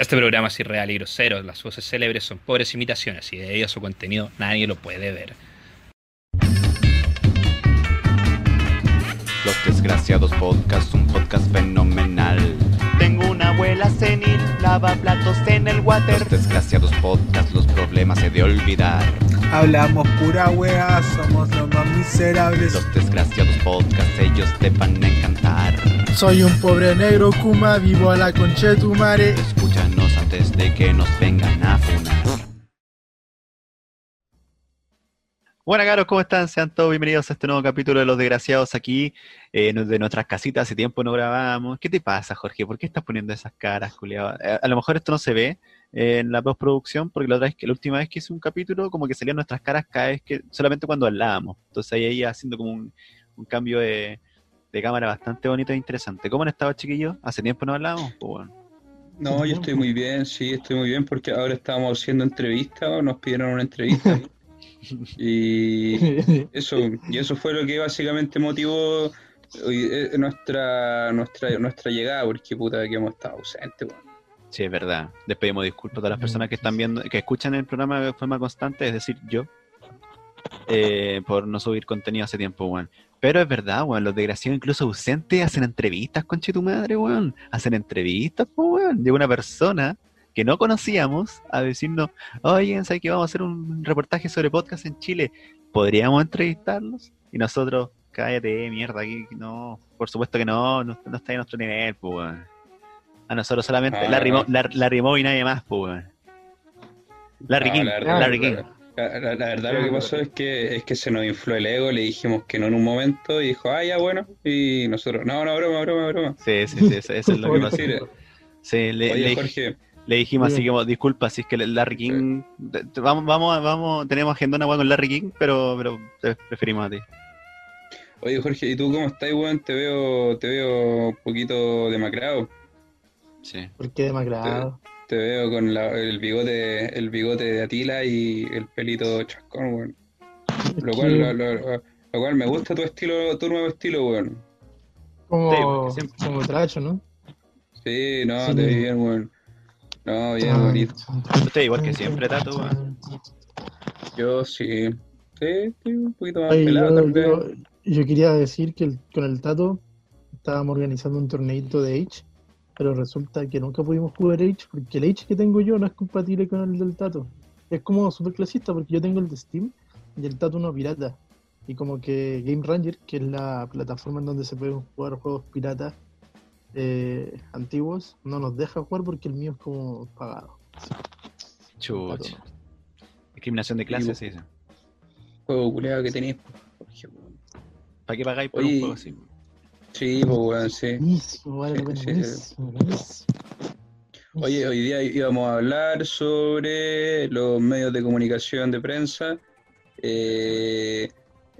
Este programa es irreal y grosero, las voces célebres son pobres imitaciones y de ello su contenido nadie lo puede ver. Los Desgraciados Podcast, un podcast fenomenal. Tengo una abuela senil, lava platos en el water. Los Desgraciados Podcast, los problemas he de olvidar. Hablamos pura wea, somos los más miserables. Los Desgraciados Podcast, ellos te van a encantar. Soy un pobre negro Kuma, vivo a la concha de tu madre. Escúchanos antes de que nos vengan a funar. Bueno, caros, ¿cómo están? Sean todos bienvenidos a este nuevo capítulo de Los Desgraciados aquí, eh, de nuestras casitas. Hace tiempo no grabábamos. ¿Qué te pasa, Jorge? ¿Por qué estás poniendo esas caras, culiado? Eh, a lo mejor esto no se ve eh, en la postproducción, porque la, otra vez que, la última vez que hice un capítulo, como que salían nuestras caras cada vez que, solamente cuando hablábamos. Entonces ahí, ahí haciendo como un, un cambio de, de cámara bastante bonito e interesante. ¿Cómo han estado, chiquillos? ¿Hace tiempo no hablábamos? Pues bueno. No, yo estoy muy bien, sí, estoy muy bien porque ahora estamos haciendo entrevistas, nos pidieron una entrevista y eso y eso fue lo que básicamente motivó eh, nuestra nuestra nuestra llegada porque puta que hemos estado ausentes. weón. Sí, es verdad. Les pedimos disculpas a todas las personas que están viendo, que escuchan el programa de forma constante, es decir, yo, eh, por no subir contenido hace tiempo, weón. Pero es verdad, weón, los desgraciados incluso ausentes hacen entrevistas, conche tu madre, weón. Hacen entrevistas, pues, weón. Llega una persona que no conocíamos a decirnos, oye, ¿sabes que vamos a hacer un reportaje sobre podcast en Chile? ¿Podríamos entrevistarlos? Y nosotros, cállate, mierda, aquí no, por supuesto que no, no, no está en nuestro nivel, pues, weón. A nosotros solamente Ah, no. Mo- Lar- Larry Moe y nadie más, pues, weón. Larry King, la verdad, Larry la- King. La, la- la verdad lo que pasó es que es que se nos infló el ego, le dijimos que no en un momento y dijo, ah, ya bueno, y nosotros, no, no, broma, broma, broma. Sí, sí, sí, eso, eso es lo que pasó. Sí, le, Oye, le- Jorge, le dijimos así como, disculpa, si es que Larry King, vamos, vamos, vamos, tenemos agenda una con Larry King, pero, pero te preferimos a ti. oye Jorge, ¿y tú cómo estás, weón? Te veo, te veo un poquito demacrado. Sí. ¿Por qué demacrado? Te veo con la- el bigote, el bigote de Atila y el pelito chascón, weón. Lo cual, lo, lo- lo cual me gusta tu estilo, tu nuevo estilo, weón. Como, Sí, porque siempre- como tracho, ¿no? Sí, no, Sí. te vi bien, weón. No, bien bonito. Usted igual que siempre, Tato, weón. Yo sí. Sí, estoy un poquito más pelado, yo, tal vez. yo- yo quería decir que el- con el Tato estábamos organizando un torneito de Age, pero resulta que nunca pudimos jugar Age porque el Age que tengo yo no es compatible con el del Tato. Es como super clasista porque yo tengo el de Steam y el Tato no pirata. Y como que Game Ranger, que es la plataforma en donde se pueden jugar juegos piratas eh, antiguos, no nos deja jugar porque el mío es como pagado. Chucha. Discriminación de clase, sí, sí. Juego culeado que tenéis. ¿Para qué pagáis por Oye, un juego así? Sí, pues, weón, sí. Buenísimo, Sí, bueno, sí, buenísimo, buenísimo. Oye, hoy día íbamos a hablar sobre los medios de comunicación de prensa, eh,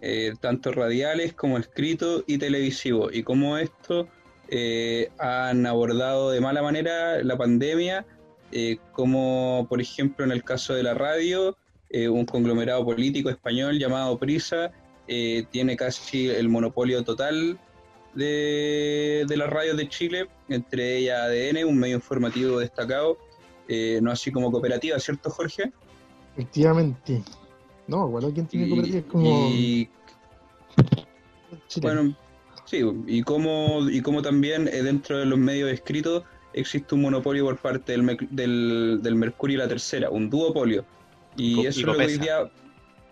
eh, tanto radiales como escritos y televisivos, y cómo esto eh, han abordado de mala manera la pandemia, eh, como por ejemplo en el caso de la radio, eh, un conglomerado político español llamado Prisa eh, tiene casi el monopolio total de, de las radios de Chile, entre ellas ADN, un medio informativo destacado, eh, no así como cooperativa, ¿cierto Jorge? Efectivamente. No, bueno, ¿quién tiene Y, cooperativa? Es como y, bueno, sí, y como, y como también eh, dentro de los medios escritos existe un monopolio por parte del, del, del Mercurio y la Tercera, un duopolio. Y eso y es lo que hoy día,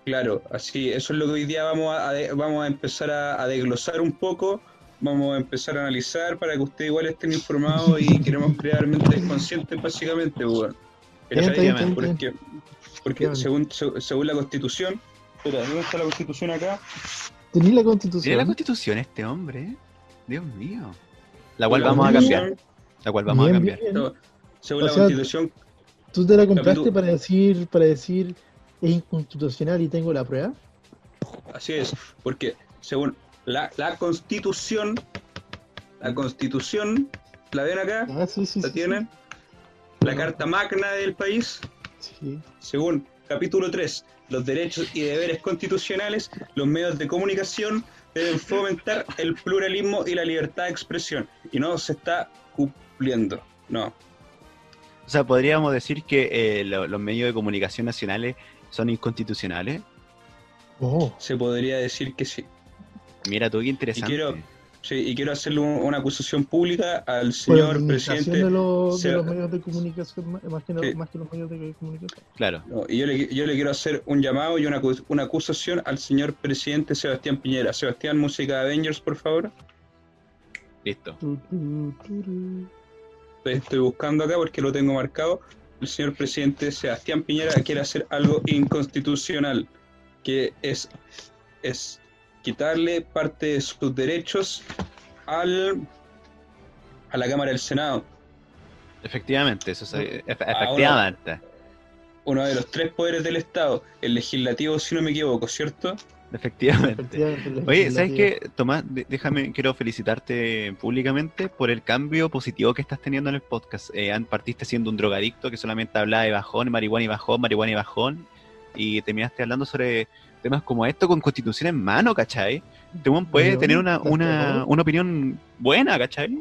claro, así, eso es lo que hoy día vamos a, vamos a empezar a, a desglosar un poco, vamos a empezar a analizar para que ustedes igual estén informados y queremos crear mentes conscientes básicamente, bueno. Bien, está bien, está bien, está Porque, porque Bien. según, se- según la constitución, espera, ¿dónde está la constitución acá? Tenía la constitución. la constitución este hombre, ¿eh? Dios mío. La cual La vamos a cambiar. La cual vamos a cambiar. bien, bien. no, según O la sea, constitución, ¿Tú te la compraste Capítulo- para decir, para decir es inconstitucional y tengo la prueba? Así es, porque según la, la constitución, la constitución, ¿la ven acá? Ah, sí, sí, ¿La sí, tienen? La carta magna del país, Sí. según capítulo 3, los derechos y deberes constitucionales, los medios de comunicación deben fomentar el pluralismo y la libertad de expresión. Y no se está cumpliendo, no. O sea, podríamos decir que eh, lo- los medios de comunicación nacionales son inconstitucionales. Oh, Se podría decir que sí. Mira tú, qué interesante. quiero- Sí, y quiero hacerle un- una acusación pública al señor presidente. de, los- de los medios de comunicación, más- que, Sí. más que los medios de comunicación. Claro. No, y yo le, yo le quiero hacer un llamado y una, una acusación al señor presidente Sebastián Piñera. Sebastián, música de Avengers, por favor. Listo. Tu, tu, Estoy buscando acá porque lo tengo marcado. El señor presidente Sebastián Piñera quiere hacer algo inconstitucional, que es, es quitarle parte de sus derechos al, a la Cámara del Senado, Efectivamente, eso se- efe- Ahora- efectivamente. uno de los tres poderes del Estado, el legislativo, si no me equivoco, ¿cierto? Efectivamente. Oye, ¿sabes qué, Tomás? Déjame, quiero felicitarte públicamente por el cambio positivo que estás teniendo en el podcast. Eh, partiste siendo un drogadicto que solamente hablaba de bajón, marihuana y bajón, marihuana y bajón, y terminaste hablando sobre temas como esto con constitución en mano, ¿cachai? Este weón puede Weón, tener una, ¿estás una, una opinión buena, ¿cachai?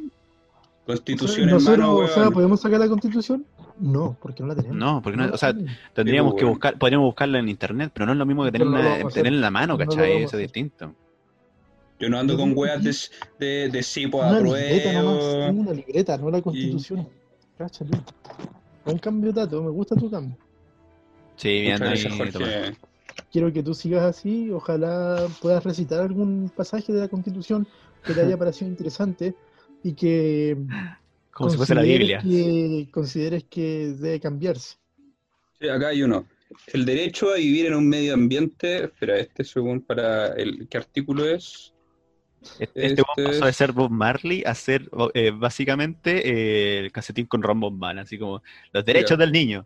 Constitución en mano, o sea. ¿podemos sacar la constitución? No, porque no la tenemos. No, porque no, la o sea, tendríamos que weón. buscar, podríamos buscarla en internet, pero no es lo mismo que Pero no tenerla, a tenerla en la mano, ¿cachai? a Eso es distinto. Yo no ando con weas de, de, de sí, pues una libreta nomás, una libreta, no la constitución. Cáchale. Buen cambio, Tato, me gusta tu cambio. Sí, bien. Jorge. Quiero que tú sigas así, ojalá puedas recitar algún pasaje de la constitución que te haya parecido interesante y que Como si fuese la consideres Biblia. que consideres que debe cambiarse. Sí, acá hay uno. El derecho a vivir en un medio ambiente. Espera, este según para el. ¿Qué artículo es? Este, este Este pasó de ser Bob Marley a ser eh, básicamente eh, el casetín con Ron Von Man, así como los derechos del niño.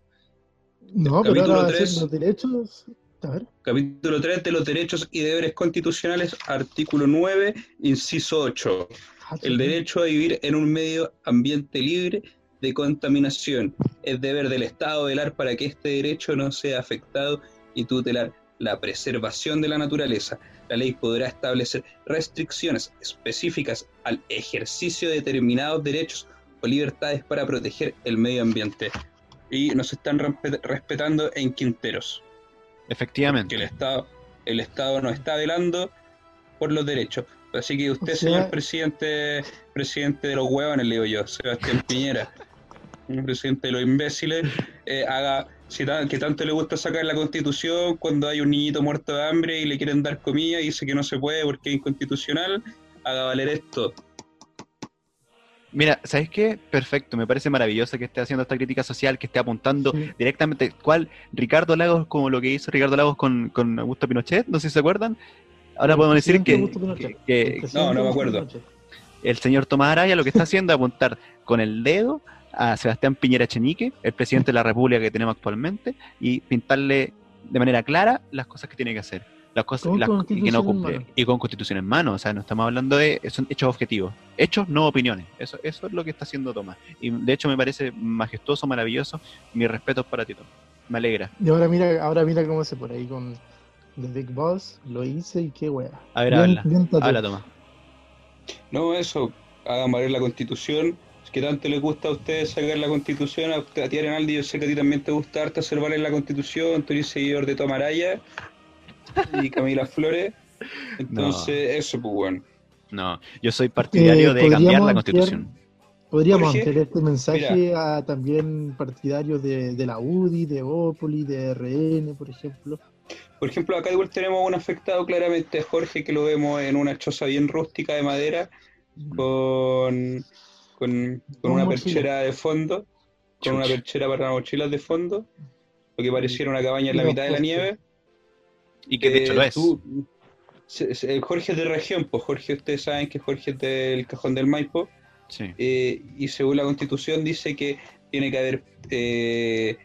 No, pero Capítulo ahora ser tres. los derechos. A ver, Capítulo 3 de los derechos y deberes constitucionales, artículo 9, inciso 8. El derecho a vivir en un medio ambiente libre de contaminación. Es deber del Estado velar para que este derecho no sea afectado y tutelar la preservación de la naturaleza. La ley podrá establecer restricciones específicas al ejercicio de determinados derechos o libertades para proteger el medio ambiente. Y nos están respe- respetando en Quinteros que el Efectivamente. Estado, el Estado no está velando por los derechos. Así que usted, O sea- señor presidente, presidente de los huevones, le digo yo, Sebastián Piñera, un presidente de los imbéciles, eh, haga, si ta- que tanto le gusta sacar la constitución cuando hay un niñito muerto de hambre y le quieren dar comida y dice que no se puede porque es inconstitucional, haga valer esto. Mira, ¿sabes qué? Perfecto, me parece maravilloso que esté haciendo esta crítica social, que esté apuntando Sí. directamente, ¿cuál? Ricardo Lagos, como lo que hizo Ricardo Lagos con, con Augusto Pinochet, no sé si se acuerdan. Ahora El podemos decir que, Augusto Pinochet. que- que presidente no me acuerdo. Pinochet. el señor Tomás Araya lo que está haciendo es apuntar con el dedo a Sebastián Piñera Chenique, el presidente de la República que tenemos actualmente, y pintarle de manera clara las cosas que tiene que hacer. Las cosas las- y que no cumple. Y con constitución en mano. O sea, no estamos hablando de. Son hechos objetivos. Hechos, no opiniones. Eso, eso es lo que está haciendo Tomás. Y de hecho me parece majestuoso, maravilloso. Mis respetos para ti, Tomás. Me alegra. Y ahora mira, ahora mira cómo se por ahí con The Big Boss, lo hice y qué wea. A ver, Bien- habla. bien. Habla, Tomás. No, eso, hagan valer la constitución. Es que tanto les gusta a ustedes sacar la constitución, a, usted- a ti Arenaldi, yo sé que a ti también te gusta harto hacer valer la constitución, tú eres seguidor de Tomaraya y Camila Flores. Entonces, eso, pues bueno. No, yo soy partidario Eh, de cambiar la ampliar- constitución. Podríamos Jorge, ampliar este mensaje a también partidarios de, de la UDI, de Opoli, de RN, por ejemplo. Por ejemplo, acá igual tenemos un afectado claramente a Jorge, que lo vemos en una choza bien rústica de madera, con, con, con una mochila. perchera de fondo, con una perchera para mochilas de fondo, lo que pareciera una cabaña en la mitad de la nieve. Y que de hecho Eh, lo es. tú- se- Jorge es de región, pues Jorge, ustedes saben que Jorge es del Cajón del Maipo, Sí. eh, y según la constitución dice que tiene que haber, eh,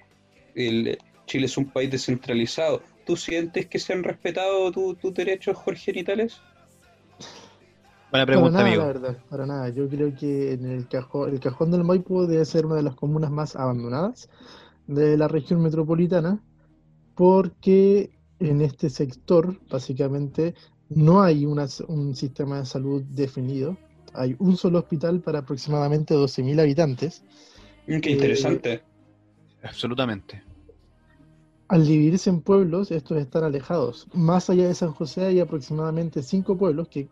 el, Chile es un país descentralizado. ¿Tú sientes que se han respetado tu- tus derechos, Jorge Nitales? Buena pregunta, para nada, amigo. la verdad, para nada. Yo creo que en el cajón, el cajón del Maipo debe ser una de las comunas más abandonadas de la región metropolitana, porque en este sector, básicamente, no hay una- un sistema de salud definido. Hay un solo hospital para aproximadamente 12.000 habitantes. Mm, Qué Eh, interesante. Absolutamente. Al dividirse en pueblos, estos están alejados. Más allá de San José hay aproximadamente cinco pueblos, que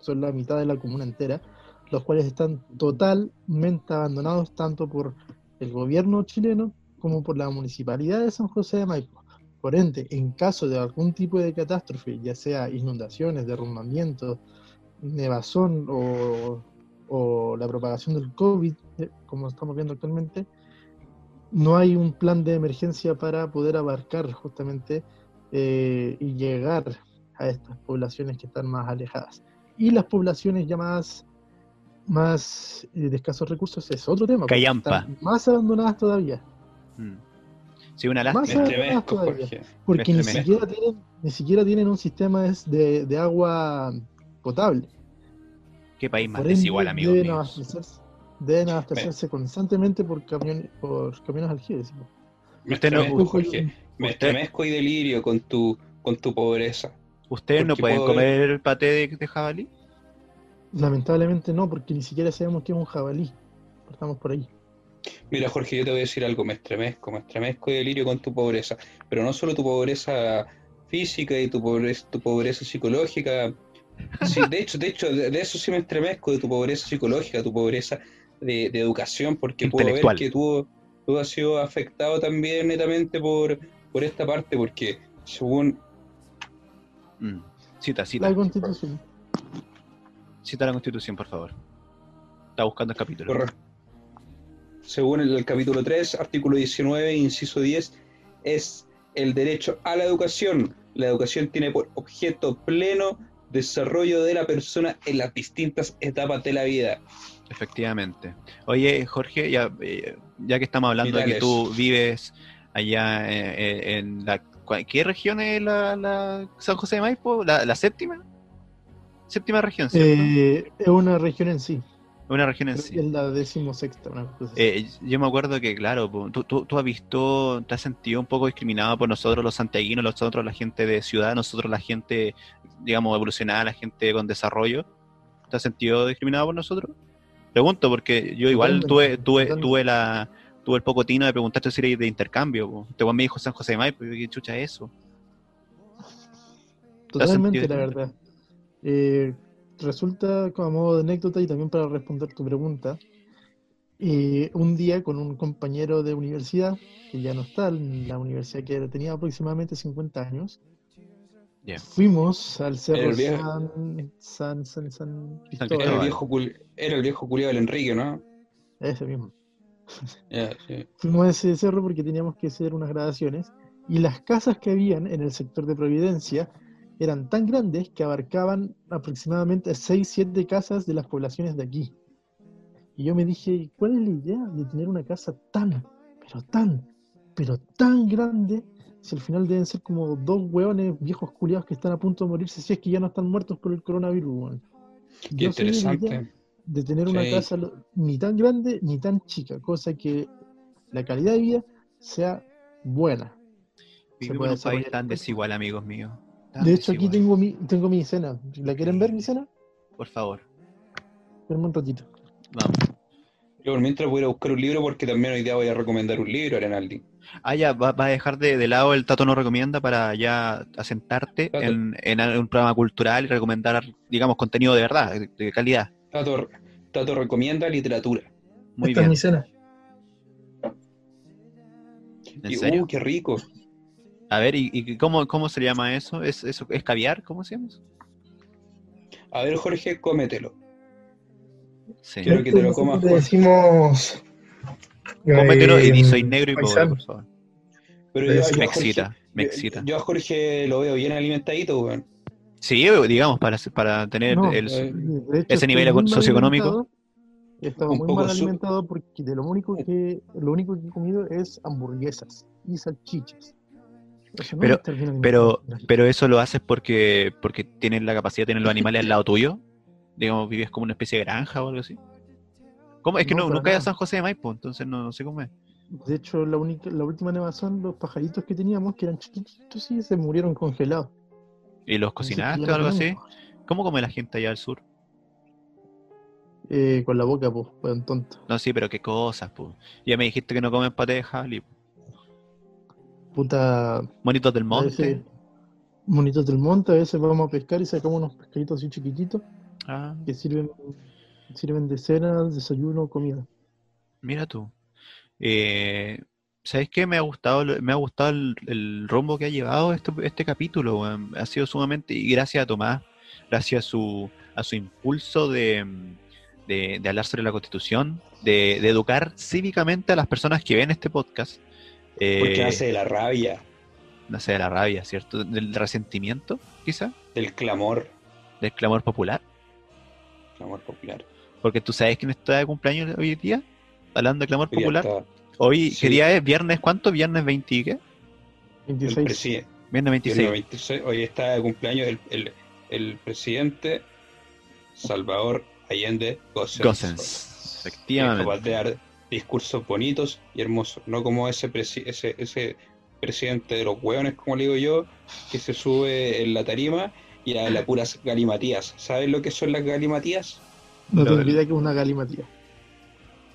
son la mitad de la comuna entera, los cuales están totalmente abandonados tanto por el gobierno chileno como por la municipalidad de San José de Maipo. Por ende, en caso de algún tipo de catástrofe, ya sea inundaciones, derrumbamientos, nevazón o, o la propagación del COVID, eh, como estamos viendo actualmente, no hay un plan de emergencia para poder abarcar justamente eh, y llegar a estas poblaciones que están más alejadas. Y las poblaciones ya más, más eh, de escasos recursos es otro tema. porque Callampa. están más abandonadas todavía. Mm. Sí, una lástima. estremezco. Jorge. Porque ni siquiera, tienen, ni siquiera tienen un sistema es de, de agua potable. Qué país más Por desigual, amigos deben míos. abastecerse, deben abastecerse constantemente por, camión, por camiones aljibes. Me Usted no- estremezco, Jorge. Me estremezco y delirio con tu, con tu pobreza. ¿Ustedes no pueden comer paté de, de jabalí? Lamentablemente no, porque ni siquiera sabemos que es un jabalí. Estamos por ahí. Mira, Jorge, yo te voy a decir algo, me estremezco, me estremezco y delirio con tu pobreza, pero no solo tu pobreza física y tu pobreza, tu pobreza psicológica. Sí, de hecho, de hecho, de, de eso sí me estremezco, de tu pobreza psicológica, tu pobreza de, de educación, porque puedo ver que tú, tú has sido afectado también netamente por, por esta parte, porque según Mm. Cita, cita. La constitución. Cita la constitución, por favor. Está buscando el capítulo. Correcto. Según el, el capítulo 3, artículo 19, inciso 10, es el derecho a la educación. La educación tiene por objeto pleno desarrollo de la persona en las distintas etapas de la vida. Efectivamente. Oye, Jorge, ya, eh, ya que estamos hablando de que tú vives allá eh, eh, en la... ¿cuál- ¿Qué región es la, la San José de Maipo? ¿La, la séptima? Séptima región, ¿cierto? Eh, es una región en sí. Una región en sí. Es la decimosexta, una cosa así. Eh, yo me acuerdo que, claro, tú, tú, tú has visto, te has sentido un poco discriminado por nosotros los santiaguinos, nosotros la gente de ciudad, nosotros la gente, digamos, evolucionada, la gente con desarrollo. ¿Te has sentido discriminado por nosotros? Pregunto, porque yo igual tuve, tuve, tuve la tuve el poco tino de preguntarte si eres de intercambio. po. Este weón me dijo San José de Maipo, y yo, ¿qué chucha es eso? Totalmente, la verdad. Eh, resulta, como a modo de anécdota y también para responder tu pregunta, eh, un día con un compañero de universidad, que ya no está en la universidad, que tenía aproximadamente 50 años, Ya. fuimos al cerro el viejo- San, San, San, San Cristóbal, Era el viejo, era el viejo culiado del Enrique, ¿no? ese mismo. Ya, sí. Fuimos a ese cerro porque teníamos que hacer unas grabaciones y las casas que habían en el sector de Providencia eran tan grandes que abarcaban aproximadamente 6, 7 casas de las poblaciones de aquí. Y yo me dije, ¿cuál es la idea de tener una casa tan, pero tan, pero tan grande si al final deben ser como dos hueones viejos culiados que están a punto de morirse si es que ya no están muertos por el coronavirus? weón? Qué interesante. de tener una casa ni tan grande ni tan chica, cosa que la calidad de vida sea buena. Vivimos en un país tan desigual, amigos míos. De hecho, aquí tengo mi, tengo mi cena. ¿La quieren ver mi cena? Por favor, Espérenme un ratito. vamos. Yo por mientras voy a ir a buscar un libro porque también hoy día voy a recomendar un libro, Arenaldi. Ah, ya, va, va a dejar de, de lado el Tato no recomienda para ya asentarte en, en un programa cultural y recomendar, digamos, contenido de verdad, de, de calidad. Tato, Tato recomienda literatura. Muy Esta es bien. mi cena. ¿En Y, serio? uh, qué rico. A ver, ¿y, y cómo, cómo se llama eso? ¿Es, eso? ¿Es caviar? ¿Cómo se llama eso? A ver, Jorge, cómetelo. Sí. Quiero que te lo comas, Jorge. decimos. Cómetelo y, eh, y soy negro y pobre, por favor. Pero yo, yo Me Jorge- excita, me excita. Yo a Jorge lo veo bien alimentadito, weón. Sí, digamos, para, para tener No, el... eh, hecho, ese nivel socioeconómico. Estaba Un muy poco mal alimentado porque de lo único que lo único que he comido es hamburguesas y salchichas. Pero- Pero, pero eso lo haces porque, porque tienes la capacidad de tener los animales al lado tuyo. Digamos, vives como una especie de granja o algo así. ¿Cómo? Es que No, no, nunca he a. San José de Maipo, entonces no, no sé cómo es. De hecho, la única, la última nevazón, los pajaritos que teníamos, que eran chiquititos, sí, se murieron congelados. ¿Y los cocinaste o algo así? ¿Cómo come la gente allá al sur? Eh, con la boca, pues, weón tonto. No, sí, pero qué cosas, pues. Ya me dijiste que no comen paté de jabalí. po. Puta, Monitos del monte. veces monitos del monte, a veces vamos a pescar y sacamos unos pescaditos así chiquititos Ah, que sirven, sirven de cena, desayuno, comida. mira tú. Eh, ¿sabes qué? Me ha gustado, me ha gustado el, el rumbo que ha llevado este, este capítulo. Ha sido sumamente, y gracias a Tomás, gracias a su, a su impulso de, de, de hablar sobre la Constitución, de, de educar cívicamente a las personas que ven este podcast. Eh, Porque hace de la rabia, no sé, de la rabia, ¿cierto? Del resentimiento, quizá, del clamor, del clamor popular. clamor popular. Porque tú sabes quién está de cumpleaños hoy día, hablando de clamor Hoy popular. está Hoy, Sí. ¿qué día es? ¿Viernes cuánto? ¿Viernes 20 y qué? el 26. presidente. Viernes 26. Hoy está de cumpleaños el, el, el presidente Salvador Allende Gossens. Gossens. Que es Efectivamente. capaz de dar discursos bonitos y hermosos, no como ese, presi- ese, ese presidente de los hueones, como le digo yo, que se sube en la tarima y habla puras galimatías. ¿Sabes lo que son las galimatías? No tengo idea que es una galimatía.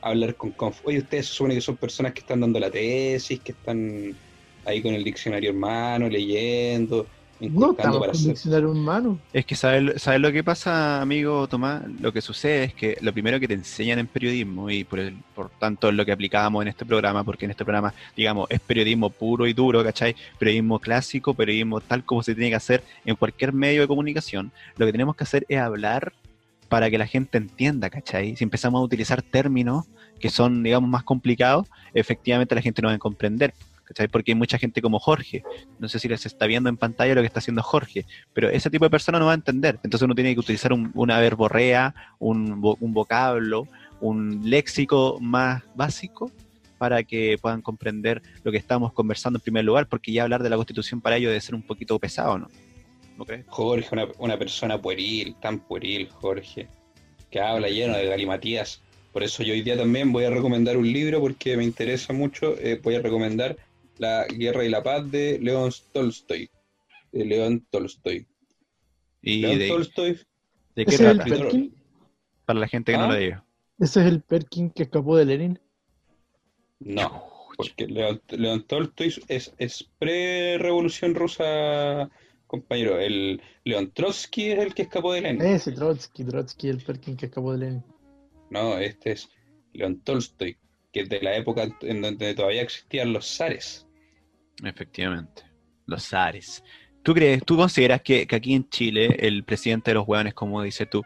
Hablar con conf. Oye, ustedes se supone que son personas que están dando la tesis, que están ahí con el diccionario en mano, leyendo, No estamos para con hacer. diccionario en mano. Es que ¿sabes, sabes lo que pasa, amigo Tomás? Lo que sucede es que lo primero que te enseñan en periodismo, y por, el- por tanto es lo que aplicábamos en este programa, porque en este programa, digamos, es periodismo puro y duro, ¿cachai? Periodismo clásico, periodismo tal como se tiene que hacer en cualquier medio de comunicación. Lo que tenemos que hacer es hablar para que la gente entienda, ¿cachai? Si empezamos a utilizar términos que son, digamos, más complicados, efectivamente la gente no va a comprender, ¿cachai? Porque hay mucha gente como Jorge, no sé si les está viendo en pantalla lo que está haciendo Jorge, pero ese tipo de persona no va a entender. Entonces uno tiene que utilizar un- una verborrea, un, un vocablo, un léxico más básico para que puedan comprender lo que estamos conversando en primer lugar, porque ya hablar de la constitución para ellos debe ser un poquito pesado, ¿no? Jorge, una, una persona pueril, tan pueril, Jorge, que habla lleno de galimatías. Por eso yo hoy día también voy a recomendar un libro porque me interesa mucho. eh, voy a recomendar La Guerra y la Paz de León Tolstoy. De León Tolstoy. ¿Y León de, Tolstoy, de qué ¿Ese es el trata? Perkin? Para la gente que no ¿Ah? lo diga. ¿Ese es el Perkin que escapó de Lenin? no, porque León, León Tolstoy es, es pre-revolución rusa, compañero. El León Trotsky es el que escapó de Lenin. Ese Trotsky, Trotsky, el Perkin que escapó de Lenin. No, este es León Tolstoy, que es de la época en donde todavía existían los zares. Efectivamente. Los zares. ¿Tú crees, tú consideras que, que aquí en Chile el presidente de los hueones, como dices tú,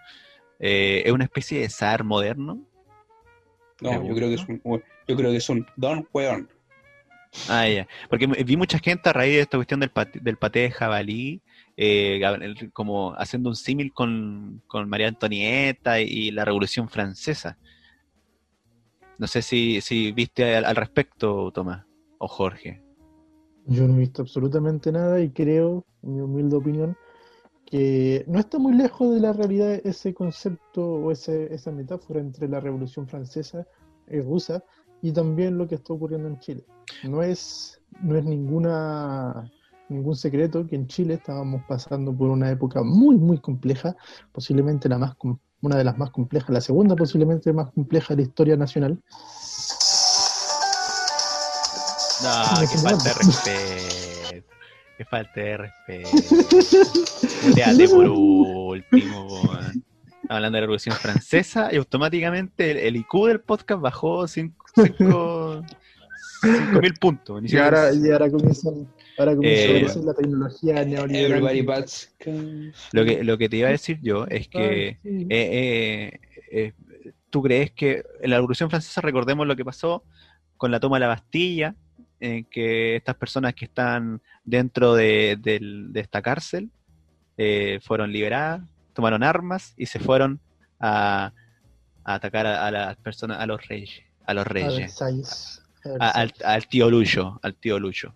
eh, es una especie de zar moderno? No, ¿Te yo creo que es un, yo creo que es un don hueón. Ah, ya. Porque vi mucha gente a raíz de esta cuestión del, pate, del paté de jabalí, eh, como haciendo un símil con, con María Antonieta y la Revolución Francesa. No sé si, si viste al, al respecto, Tomás, o Jorge. Yo no he visto absolutamente nada y creo, en mi humilde opinión, que no está muy lejos de la realidad ese concepto o ese, esa metáfora entre la Revolución Francesa y rusa y también lo que está ocurriendo en Chile. No es, no es ninguna, ningún secreto que en Chile estábamos pasando por una época muy, muy compleja, posiblemente la más, una de las más complejas, la segunda posiblemente más compleja de la historia nacional. No, quedé falta de respeto. Qué falta de respeto. Muteate por último. Hablando de la Revolución Francesa y automáticamente el, el IQ del podcast bajó 5 mil puntos. Y ahora, y ahora comienzan, ahora comienza Eh, la tecnología neoliberal. Everybody bats. Lo que, lo que te iba a decir yo es que Ah, sí. eh, eh, eh, tú crees que en la Revolución Francesa recordemos lo que pasó con la toma de la Bastilla, en que estas personas que están dentro de, de esta cárcel eh, fueron liberadas, tomaron armas y se fueron a, a atacar a, a las personas, a los reyes, a los reyes, Versalles. A a- al, tío Lucho, al tío Lucho.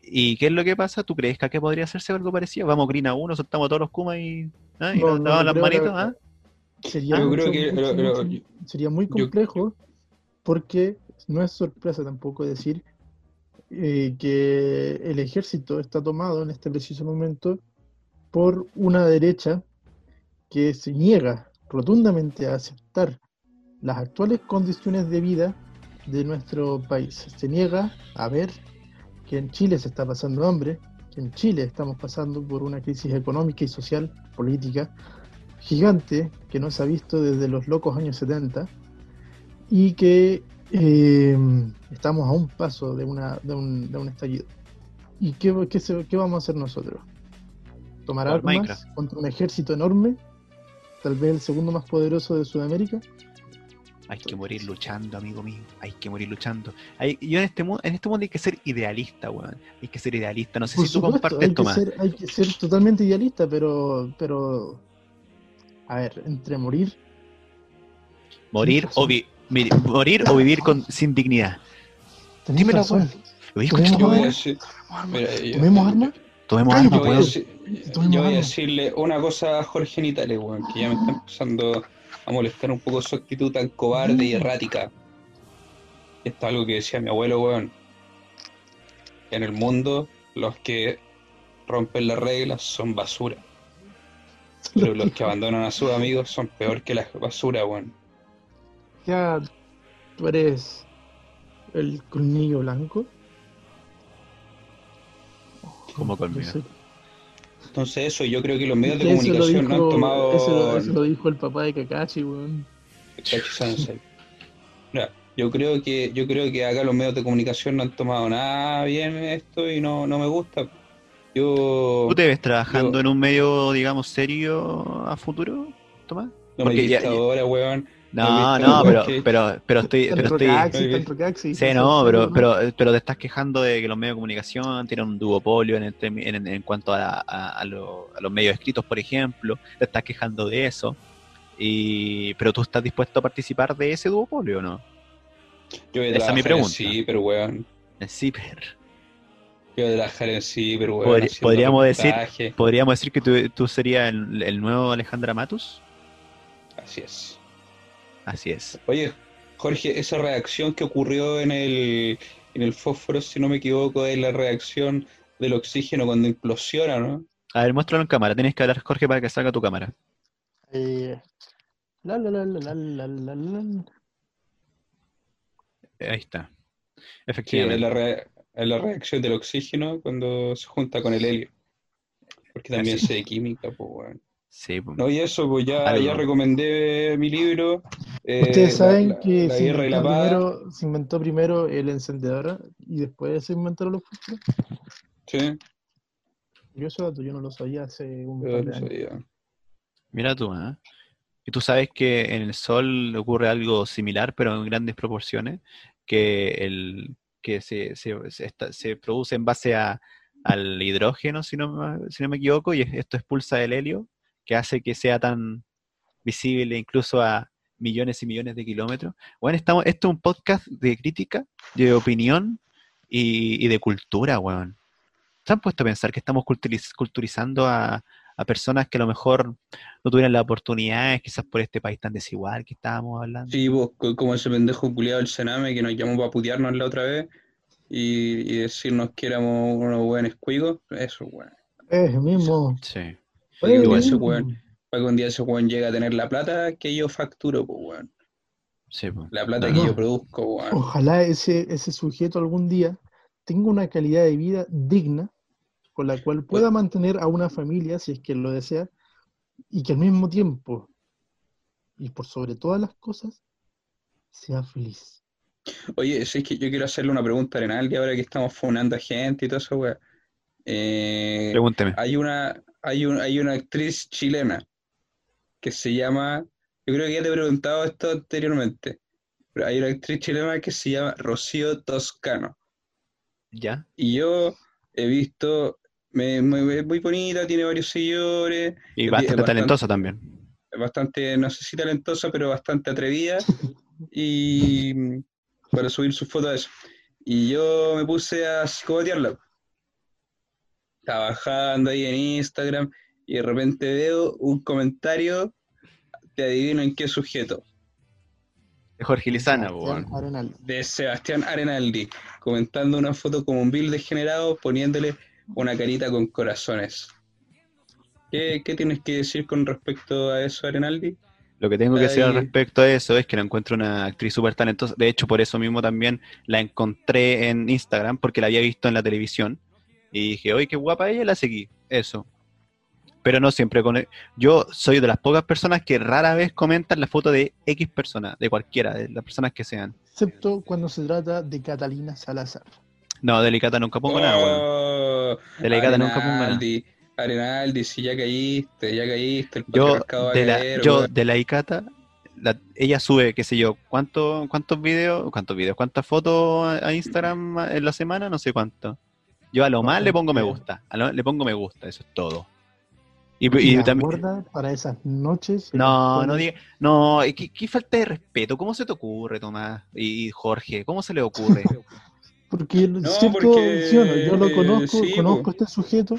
¿Y qué es lo que pasa? ¿Tú crees que acá podría hacerse algo parecido? Vamos, Green a uno, soltamos todos los Kumas y, ¿ah? y No, nos no, damos las manitos, que-. Sería, Yo mucho- creo que mucho- lo- lo- mucho- sería muy yo- complejo porque no es sorpresa tampoco decir eh, que el ejército está tomado en este preciso momento por una derecha que se niega rotundamente a aceptar las actuales condiciones de vida de nuestro país. Se niega a ver que en Chile se está pasando hambre, que en Chile estamos pasando por una crisis económica y social, política, gigante, que no se ha visto desde los locos años 70, y que eh, estamos a un paso de, una, de, un, de un estallido. ¿Y qué, qué, se- qué vamos a hacer nosotros? ¿Tomar armas Minecraft. contra un ejército enorme? Tal vez el segundo más poderoso de Sudamérica. Hay que morir luchando, amigo mío. Hay que morir luchando. Hay, yo en este mundo, en este mundo hay que ser idealista, weón. Hay que ser idealista. No sé Por si tú compartes hay, esto que más. ser, hay que ser totalmente idealista, pero, pero, a ver, entre morir, Morir o, vi- mi- morir o vivir con, sin dignidad. tenés Dímelo, razón. Oye, Tenemos escucha, Yo voy a weón. ¿Tomemos armas? Tomemos armas, Yo voy, a weón. yo voy a decirle una cosa a Jorge Nitales, weón, que ya me está empezando a molestar un poco su actitud tan cobarde y errática. Esto es algo que decía mi abuelo, weón. En el mundo los que rompen las reglas son basura. Pero los que abandonan a sus amigos son peor que la basura, weón. Ya, tú eres el colmillo blanco. Como colmillo. Entonces eso, yo creo que los medios de comunicación no han tomado... Eso, lo- eso lo dijo el papá de Kakashi, weón. Mira, yo creo que yo creo que acá los medios de comunicación no han tomado nada bien esto y no, no me gusta. Yo ¿Tú te ves trabajando yo- en un medio, digamos, serio a futuro, Tomás? no me porque he ya- ahora, weón. No, no, pero, pero, pero estoy, pero Tanto estoy, Sí, no, pero, pero, pero te estás quejando de que los medios de comunicación tienen un duopolio en, el en, en cuanto a, a- a lo- a los medios escritos, por ejemplo. Te estás quejando de eso. Y, pero tú estás dispuesto a participar de ese duopolio, ¿o ¿no? Yo voy a esa es mi pregunta. sí, pero weón. En Ciper. Yo voy a trabajar en sí, pero weón. Podri- podríamos decir-. ¿Podríamos decir que tú, tú serías el, el nuevo Alejandra Matus? Así es. Así es. Oye, Jorge, esa reacción que ocurrió en el, en el fósforo, si no me equivoco, es la reacción del oxígeno cuando implosiona, ¿no? A ver, muéstralo en cámara. Tienes que hablar, Jorge, para que salga tu cámara. Ahí está. Efectivamente. Es, la reacción del oxígeno cuando se junta con el helio. Porque también sé química, pues, bueno. Sí, pues. No, y eso, pues ya, ya recomendé mi libro eh, Ustedes la- saben la- que La se, guerra y la inventó primero, se inventó primero el encendedor y después se inventaron los fósforos. Sí, Yo ese dato yo no lo sabía hace un yo par de años. Mira tú, ¿eh? Y tú sabes que en el Sol ocurre algo similar, pero en grandes proporciones, que el que se, se, se esta- se produce en base a, al hidrógeno, si no, si no me equivoco, y esto expulsa el helio, que hace que sea tan visible incluso a millones y millones de kilómetros. Bueno, estamos, esto es un podcast de crítica, de opinión y, y de cultura, weón. ¿Se han puesto a pensar que estamos culturiz- culturizando a, a personas que a lo mejor no tuvieran las oportunidades, quizás por este país tan desigual que estábamos hablando? Sí, co- como ese pendejo culiado del Sename que nos llamó para putearnos la otra vez y, y decirnos que éramos unos buenos cuigos. Eso, weón. Es mismo. Sí. Para que, un día Es ese mismo. weón, para que un día ese weón llegue a tener la plata que yo facturo, pues, weón. Sí, po. La plata No, que no. yo produzco, weón. Ojalá ese, ese sujeto algún día tenga una calidad de vida digna con la cual pueda mantener a una familia, si es que lo desea, y que al mismo tiempo, y por sobre todas las cosas, sea feliz. Oye, si es que yo quiero hacerle una pregunta a Arenaldi ahora que estamos funando a gente y todo eso, weón. Eh, Pregúnteme. hay una, hay un, hay una actriz chilena que se llama, yo creo que ya te he preguntado esto anteriormente, pero hay una actriz chilena que se llama Rocío Toscano. ¿Ya? Y yo he visto, es muy bonita, tiene varios seguidores, Y bastante bastante- talentosa también. es bastante, no sé si talentosa, pero bastante atrevida. Y para subir sus fotos a eso. Y yo me puse a psicopatearla. Estaba bajando ahí en Instagram y de repente veo un comentario, te adivino en qué sujeto, Es Jorge Lizana, Sebastián de Sebastián Arenaldi, comentando una foto como un bill degenerado, poniéndole una carita con corazones. ¿Qué, qué tienes que decir con respecto a eso, Arenaldi? Lo que tengo que decir al respecto a eso es que la encuentro una actriz súper talentosa. De hecho, por eso mismo también la encontré en Instagram, porque la había visto en la televisión. Y dije, oye, qué guapa ella, la seguí. Eso. Pero no siempre con... Yo soy de las pocas personas que rara vez comentan la foto de X persona, de cualquiera, de las personas que sean. Excepto cuando se trata de Catalina Salazar. No, delicata nunca pongo nada, weón. Oh, Delicata nunca pongo nada. Arenaldi, Arenaldi, si ya caíste, ya caíste. El Yo, de la, caer, yo, weón. de la Icata, la- ella sube, qué sé yo, ¿cuánto, cuántos videos, cuántos videos, cuántas fotos a, a Instagram en la semana, no sé cuánto. Yo a lo más le pongo me gusta, a lo- le pongo me gusta, eso es todo. Y, y Y también, acuerda para esas noches. no, no diga, no, qué, qué falta de respeto, ¿cómo se te ocurre, Tomás? Y Jorge, ¿cómo se le ocurre? Porque, No, ¿cierto? porque, Sí o no, yo lo eh, conozco, sí, conozco a este sujeto,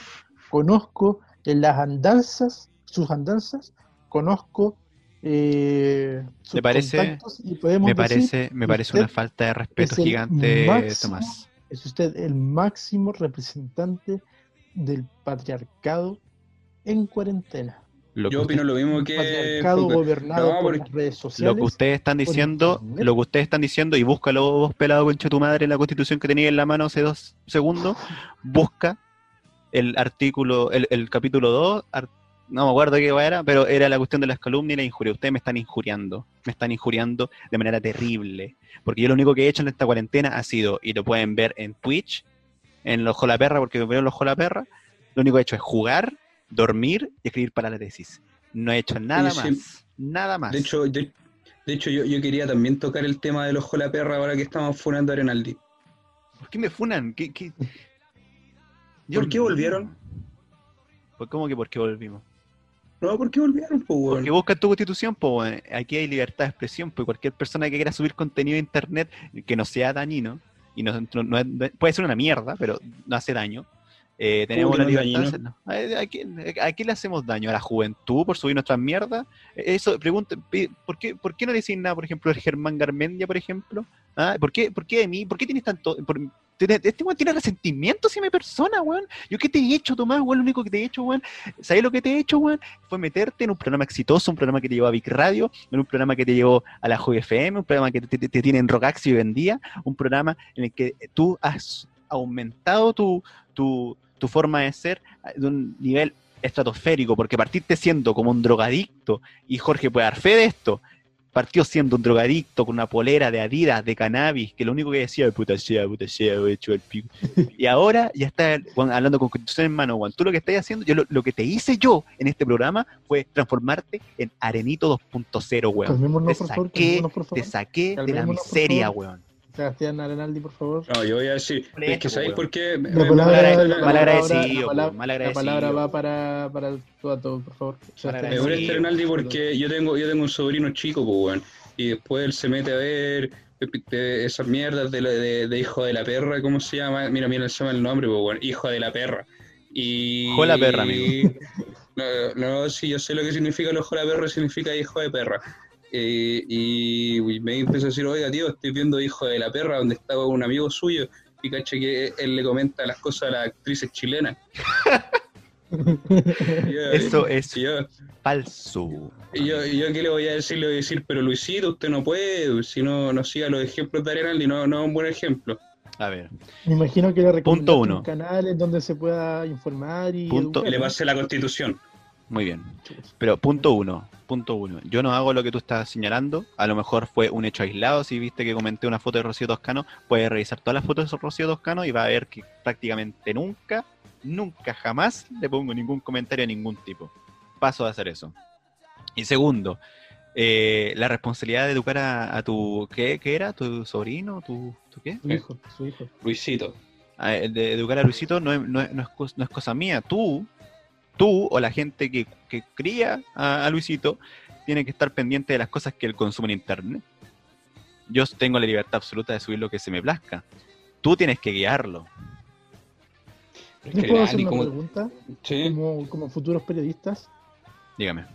conozco en las andanzas, sus andanzas, conozco eh, sus Me parece- contactos y podemos me decir parece, me parece una falta de respeto gigante, máximo Tomás. es usted el máximo representante del patriarcado en cuarentena. Lo Yo usted- opino lo mismo que. gobernado No, por las redes Lo sociales. que ustedes están diciendo, lo que ustedes están diciendo, y búscalo vos pelado concha tu madre en la constitución que tenía en la mano hace dos segundos, busca el artículo, el, el capítulo 2, ar- no me acuerdo qué era, pero era la cuestión de las calumnias y la injuria. Ustedes me están injuriando, me están injuriando de manera terrible, porque yo lo único que he hecho en esta cuarentena ha sido, y lo pueden ver en Twitch, en los Ojo la Perra, porque veo los Ojo la Perra, lo único que he hecho es jugar, dormir y escribir para la tesis. No he hecho nada sí. más, nada más. De hecho, de, de hecho yo, yo quería también tocar el tema del ojo de la perra ahora que estamos funando a Arenaldi. ¿Por qué me funan? ¿Qué, qué? ¿Por qué volvieron? ¿Por cómo que por qué volvimos? No, ¿por qué volvieron, pues, weón? Porque busca tu constitución, pues aquí hay libertad de expresión, pues cualquier persona que quiera subir contenido a internet que no sea dañino, y no, no- no es- puede ser una mierda, pero no hace daño. Eh, tenemos la libertad. ¿A, a quién, a quién le hacemos daño? ¿A la juventud por subir nuestras mierdas? Eso, pregunta, pi- ¿por qué, ¿por qué no le decís nada, por ejemplo, el Germán Garmendia, por ejemplo? ¿Ah? ¿Por, qué, ¿Por qué de mí? ¿Por qué tienes tanto...? por- este weón tiene resentimiento hacia mi persona, weón. ¿Yo qué te he hecho, Tomás, weón? Lo único que te he hecho, weón, ¿sabes lo que te he hecho, weón? Fue meterte en un programa exitoso, un programa que te llevó a Big Radio, en un programa que te llevó a la Joy FM, un programa que te, te- te tiene en Rocaxi hoy en día, un programa en el que tú has aumentado tu, tu, tu forma de ser de un nivel estratosférico, porque partiste siendo como un drogadicto, y Jorge puede dar fe de esto, partió siendo un drogadicto con una polera de Adidas, de cannabis, que lo único que decía, puta sea, puta sea, he hecho el pico. Y ahora ya está hablando con constitución en mano, Juan. Tú lo que estás haciendo, yo lo, lo que te hice yo en este programa fue transformarte en Arenito 2.0, weón. Te por favor, saqué, te saqué de la miseria, weón. Sebastián Arenaldi, por favor. No, yo voy a decir, Molesto, es que ¿sabéis por qué? La palabra, va para, para el todo, por favor. Molesta Arenaldi porque yo tengo, yo tengo un sobrino chico, pues, weón. Y después él se mete a ver de esas mierdas de, de, de hijo de la perra, ¿cómo se llama? Mira, mira, se llama el nombre, pues, weón. Hijo de la perra. Y... Hijo de la perra, amigo. No, no, sí, yo sé lo que significa el ojo de la perra, significa hijo de perra. Eh, y, y me empezó a decir, oiga, tío, estoy viendo Hijo de la Perra, donde estaba un amigo suyo, y caché que él le comenta las cosas a las actrices chilenas. Yo- Eso es y yo, falso. y yo, y yo qué le voy a decir, le voy a decir, pero Luisito, usted no puede, si no, no siga los ejemplos de Arenaldi, no, no es un buen ejemplo. A ver, Me imagino que le recomendaste Punto uno. un canal donde se pueda informar y Punto- Le ¿no? pasé la constitución. Muy bien. Pero punto uno, punto uno. Yo no hago lo que tú estás señalando. A lo mejor fue un hecho aislado. Si viste que comenté una foto de Rocío Toscano, puedes revisar todas las fotos de Rocío Toscano y va a ver que prácticamente nunca, nunca jamás le pongo ningún comentario de ningún tipo. Paso de hacer eso. Y segundo, eh, la responsabilidad de educar a, a tu, ¿qué, qué era? ¿Tu sobrino? ¿Tu, tu qué? Su hijo, su hijo. Luisito. a- el de educar a Luisito no es, no es- no es no es cosa mía. Tú, tú o la gente que, que cría a, a Luisito tiene que estar pendiente de las cosas que él consume en internet. Yo tengo la libertad absoluta de subir lo que se me plazca. Tú tienes que guiarlo. Es ¿Les puedo hacer una como- pregunta? Sí. Como, como futuros periodistas. Dígame.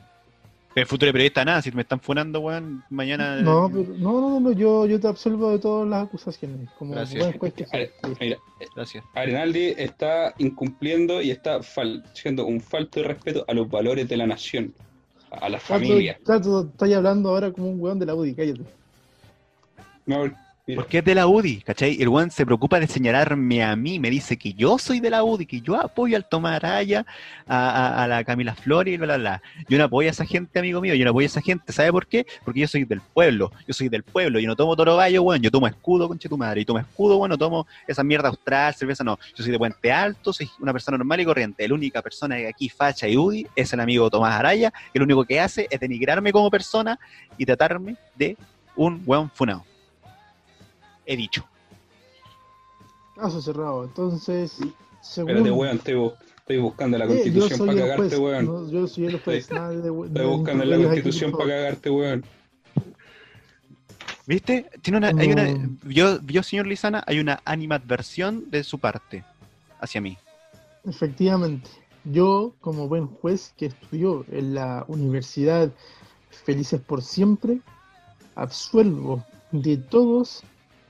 El futuro periodista nada, si me están funando, weón, mañana... No, pero, no, no, no, yo, yo te absolvo de todas las acusaciones. Como Gracias. buen juez que soy. Are- Mira, Gracias. Arenaldi está incumpliendo y está fal- siendo un falto de respeto a los valores de la nación. a la familia. Tato, estáis hablando ahora como un weón de la UDI, cállate. No, Porque es de la UDI, ¿cachai? El weón se preocupa de señalarme a mí, me dice que yo soy de la UDI, que yo apoyo al Tomás Araya, a, la Camila Flores y bla, bla, bla. Yo no apoyo a esa gente, amigo mío, yo no apoyo a esa gente, ¿sabe por qué? Porque yo soy del pueblo, yo soy del pueblo, yo no tomo toro gallo, weón, yo tomo escudo, conche tu madre, y tomo escudo, bueno, tomo esa mierda austral, cerveza, no. Yo soy de Puente Alto, soy una persona normal y corriente. La única persona que aquí facha y UDI es el amigo Tomás Araya, que lo único que hace es denigrarme como persona y tratarme de un weón funado. He dicho. Caso cerrado. Entonces, según. espérate, weón, estoy, bu- estoy buscando la constitución para cagarte, juez. weón. no, yo soy el juez. Estoy- nada de, de Estoy buscando la constitución para cagarte, weón. ¿Viste? Tiene una, hay una, yo, yo, señor Lizana, hay una animadversión de su parte hacia mí. Efectivamente, yo como buen juez que estudió en la Universidad Felices por Siempre, absuelvo de todos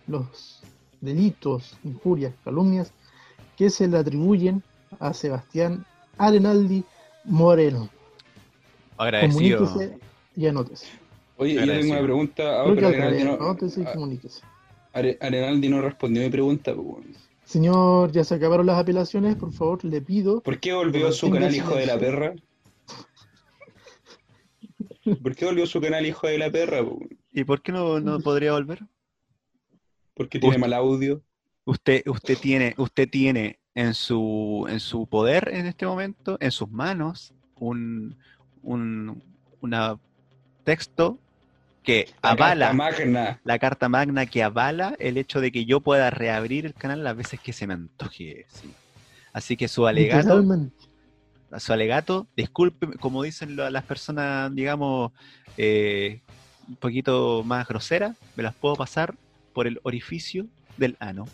los delitos, injurias, calumnias que se le atribuyen a Sebastián Arenaldi Moreno. Agradecido. Comuníquese y anótese. Oye, yo tengo una pregunta. Ah, al Arenaldi no, anótese y comuníquese. Are- Arenaldi no respondió mi pregunta, pues. Señor, ya se acabaron las apelaciones, por favor, le pido. ¿Por qué volvió a su canal Hijo de la. Perra? ¿Por qué volvió a su canal Hijo de la Perra? po? ¿Y por qué no, no podría volver? ¿Por qué tiene Usted- mal audio? Usted, usted tiene, usted tiene en su, en su poder en este momento, en sus manos, un, un una texto que La avala carta magna. la carta magna que avala el hecho de que yo pueda reabrir el canal las veces que se me antoje. sí. Así que su alegato, su alegato, disculpe, como dicen las personas, digamos, eh, un poquito más groseras, me las puedo pasar por el orificio del ano.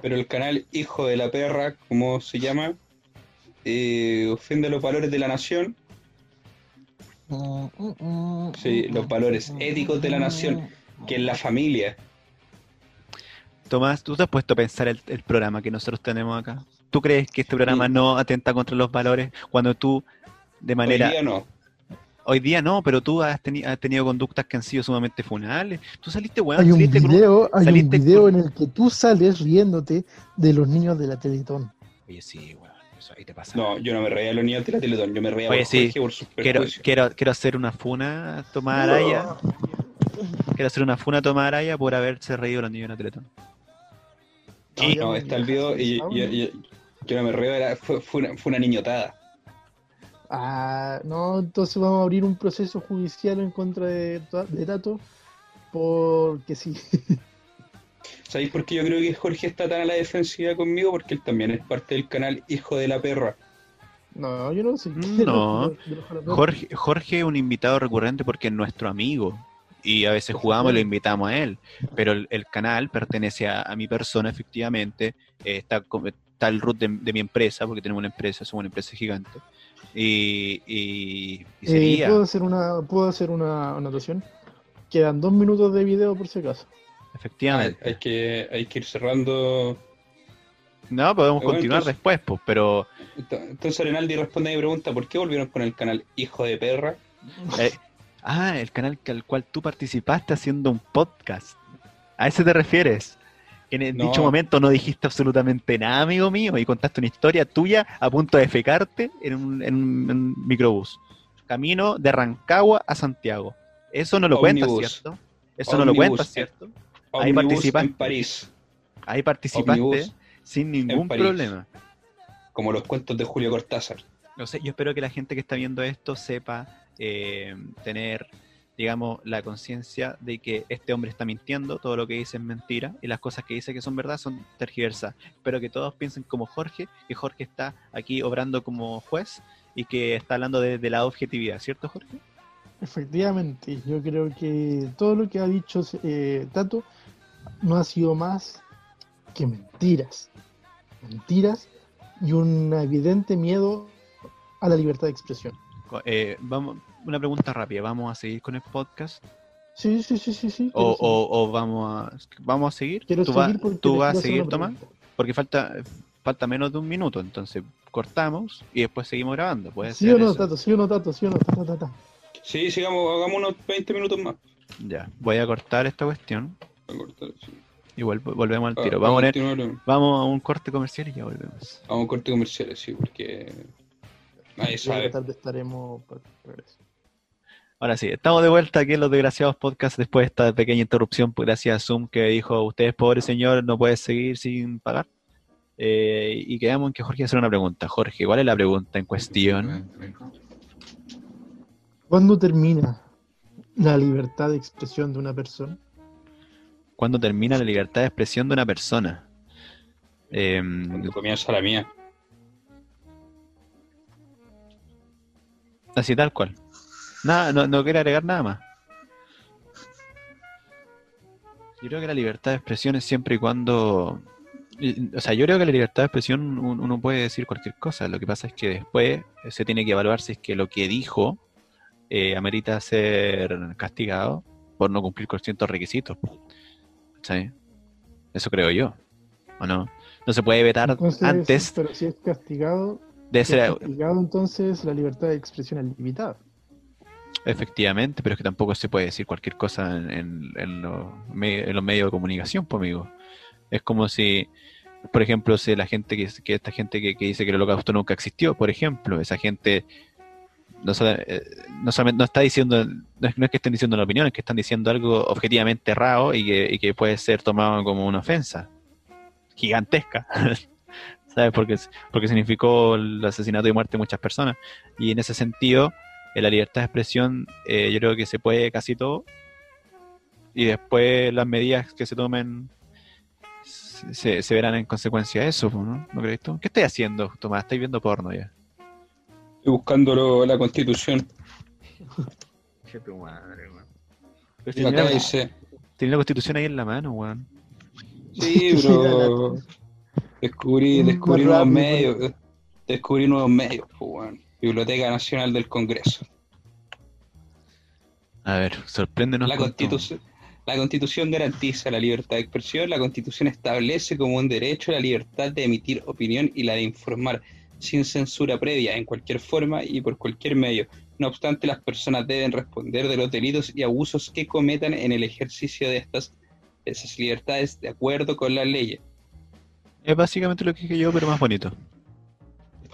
Pero el canal Hijo de la Perra, como se llama, eh, ofende los valores de la nación. Sí, los valores éticos de la nación, que es la familia. Tomás, ¿tú te has puesto a pensar el, el programa que nosotros tenemos acá? ¿Tú crees que este programa Sí. no atenta contra los valores cuando tú, de manera... No. Hoy día no, pero tú has, teni- has tenido conductas que han sido sumamente funales. Tú saliste, weón, Hay un saliste con un- video, hay un video con- en el que tú sales riéndote de los niños de la Teletón. Oye, sí, weón, eso ahí te pasa. No, yo no me reía a los niños de la Teletón, yo me reía Oye, por sí, Jorge por sus quiero, quiero, quiero hacer una funa a Tomás Araya. Quiero hacer una funa a Tomás Araya por haberse reído de los niños de la Teletón. No, está el video y yo, no me río, era- fue, fue una, fue una niñotada. Ah, no, entonces vamos a abrir un proceso judicial en contra de, de Tato porque sí. ¿Sabéis por qué yo creo que Jorge está tan a la defensiva conmigo? Porque él también es parte del canal Hijo de la Perra. No, yo no sé. No. Jorge, Jorge es un invitado recurrente porque es nuestro amigo. Y a veces jugamos y lo invitamos a él. Pero el, el canal pertenece a, a mi persona, efectivamente. Eh, está, está el root de, de mi empresa, porque tenemos una empresa, somos una empresa gigante. Y, y- y Eh. ¿puedo, hacer una, ¿Puedo hacer una anotación? Quedan dos minutos de video por si acaso. Efectivamente. hay que, hay que ir cerrando. No, podemos Bueno, continuar entonces- después, pues, pero Ent- Entonces Arenaldi responde a mi pregunta, ¿por qué volvieron con el canal Hijo de Perra? eh, ah, el canal al cual tú participaste haciendo un podcast. ¿A ese te refieres? En No. dicho momento no dijiste absolutamente nada, amigo mío, y contaste una historia tuya a punto de fecarte en un, en microbús. Camino de Rancagua a Santiago. Eso no lo cuentas. ¿cierto? Eso no lo cuentas. ¿cierto? Ahí Omnibus participaste. en París, Ahí participaste sin ningún problema. como los cuentos de Julio Cortázar. No sé, yo espero que la gente que está viendo esto sepa eh, tener, digamos, la conciencia de que este hombre está mintiendo, todo lo que dice es mentira y las cosas que dice que son verdad son tergiversadas. Espero que todos piensen como Jorge, que Jorge está aquí obrando como juez y que está hablando desde la objetividad, ¿cierto Jorge? Efectivamente, yo creo que todo lo que ha dicho eh, Tato no ha sido más que mentiras. Mentiras y un evidente miedo a la libertad de expresión. Eh, vamos, una pregunta rápida, ¿vamos a seguir con el podcast? Sí, sí, sí, sí, sí. ¿O, o- o vamos, a, vamos a seguir? Quiero ¿Tú, vas- seguir tú vas a seguir, Tomás? Porque falta, falta menos de un minuto, entonces cortamos y después seguimos grabando. Puede ¿Sí ser o no, eso. Tato? ¿Sí o no, Tato? ¿Sí o no? Sí, sigamos, hagamos unos 20 minutos más. Ya, voy a cortar esta cuestión Voy a cortar, sí. y vuel- volvemos al Ah, tiro. Vamos a, poner- vamos a un corte comercial y ya volvemos. Vamos a corte comerciales, sí, porque nadie Ya sabe. tarde estaremos para el regreso. Ahora sí, estamos de vuelta aquí en los Desgraciados Podcast después de esta pequeña interrupción gracias a Zoom que dijo, ustedes pobre señor, no puede seguir sin pagar. Eh, y quedamos en que Jorge hacer una pregunta. Jorge, ¿cuál es la pregunta en cuestión? ¿Cuándo termina la libertad de expresión de una persona? ¿Cuándo termina la libertad de expresión de una persona? Cuando comienza la mía. así tal cual. Nada, no, no quiero agregar nada más. Yo creo que la libertad de expresión es siempre y cuando... O sea, yo creo que la libertad de expresión un- uno puede decir cualquier cosa. Lo que pasa es que después se tiene que evaluar si es que lo que dijo eh, amerita ser castigado por no cumplir con ciertos requisitos. ¿Sí? Eso creo yo. ¿O no? No se puede vetar Entonces, antes pero si es castigado, de si es ser... castigado, entonces la libertad de expresión es limitada. Efectivamente, pero es que tampoco se puede decir cualquier cosa en, los, medios de comunicación, pues amigo. Es como si, por ejemplo, si la gente que, esta gente que, que dice que el holocausto nunca existió, por ejemplo, esa gente no, eh, está diciendo, no es, que estén diciendo una opinión, es que están diciendo algo objetivamente errado y que, y que puede ser tomado como una ofensa gigantesca. ¿Sabes? Porque, porque significó el asesinato y muerte de muchas personas. Y en ese sentido, en la libertad de expresión, eh, yo creo que se puede casi todo. Y después las medidas que se tomen se, se verán en consecuencia de eso, ¿no? ¿No crees tú? ¿Qué estás haciendo, Tomás? ¿Estáis viendo porno ya? Estoy buscando la constitución. tu madre, weón. Dice, la constitución ahí en la mano, weón. sí, pero descubrí, descubrí nuevos medios. Descubrí nuevos medios, pues, weón. Biblioteca Nacional del Congreso. A ver, sorpréndenos. La la constitución garantiza la libertad de expresión, la constitución establece como un derecho la libertad de emitir opinión y la de informar sin censura previa en cualquier forma y por cualquier medio. No obstante, las personas deben responder de los delitos y abusos que cometan en el ejercicio de estas esas libertades de acuerdo con las leyes. Es básicamente lo que dije yo, pero más bonito.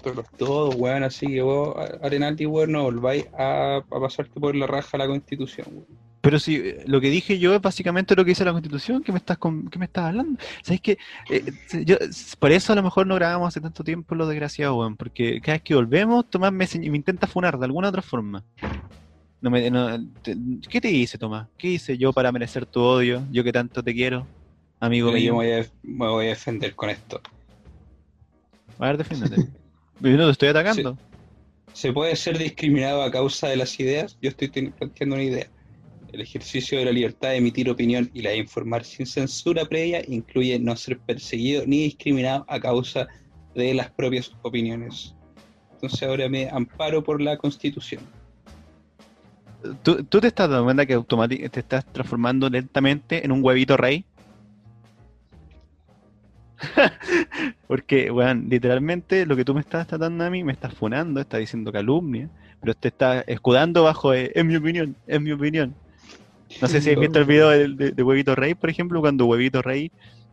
Esto es todo, weón, así que vos, Arenaldi, weón, no volváis a, a pasarte por la raja la constitución, weón. Pero si eh, lo que dije yo es básicamente lo que dice la Constitución, ¿qué me estás, con- qué me estás hablando? ¿Sabes qué? Eh, eh, yo- por eso a lo mejor no grabamos hace tanto tiempo los desgraciados, weón, porque cada vez que volvemos, Tomás me, intenta funar de alguna otra forma. No me, no, te- ¿Qué te hice, Tomás? ¿Qué hice yo para merecer tu odio? Yo que tanto te quiero, amigo yo me mío. voy, a, me voy a defender con esto. A ver, defiéndete. Yo no te estoy atacando. ¿Se puede ser discriminado a causa de las ideas? Yo estoy planteando una idea. El ejercicio de la libertad de emitir opinión y la de informar sin censura previa incluye no ser perseguido ni discriminado a causa de las propias opiniones. Entonces ahora me amparo por la Constitución. ¿Tú, tú te estás dando cuenta que te estás transformando lentamente en un huevito rey? Porque, weón, literalmente lo que tú me estás tratando a mí, me estás funando, estás diciendo calumnia, pero te estás escudando bajo, de, es mi opinión, es mi opinión. No sé si has visto el video de, de- de Huevito Rey, por ejemplo, cuando Huevito Rey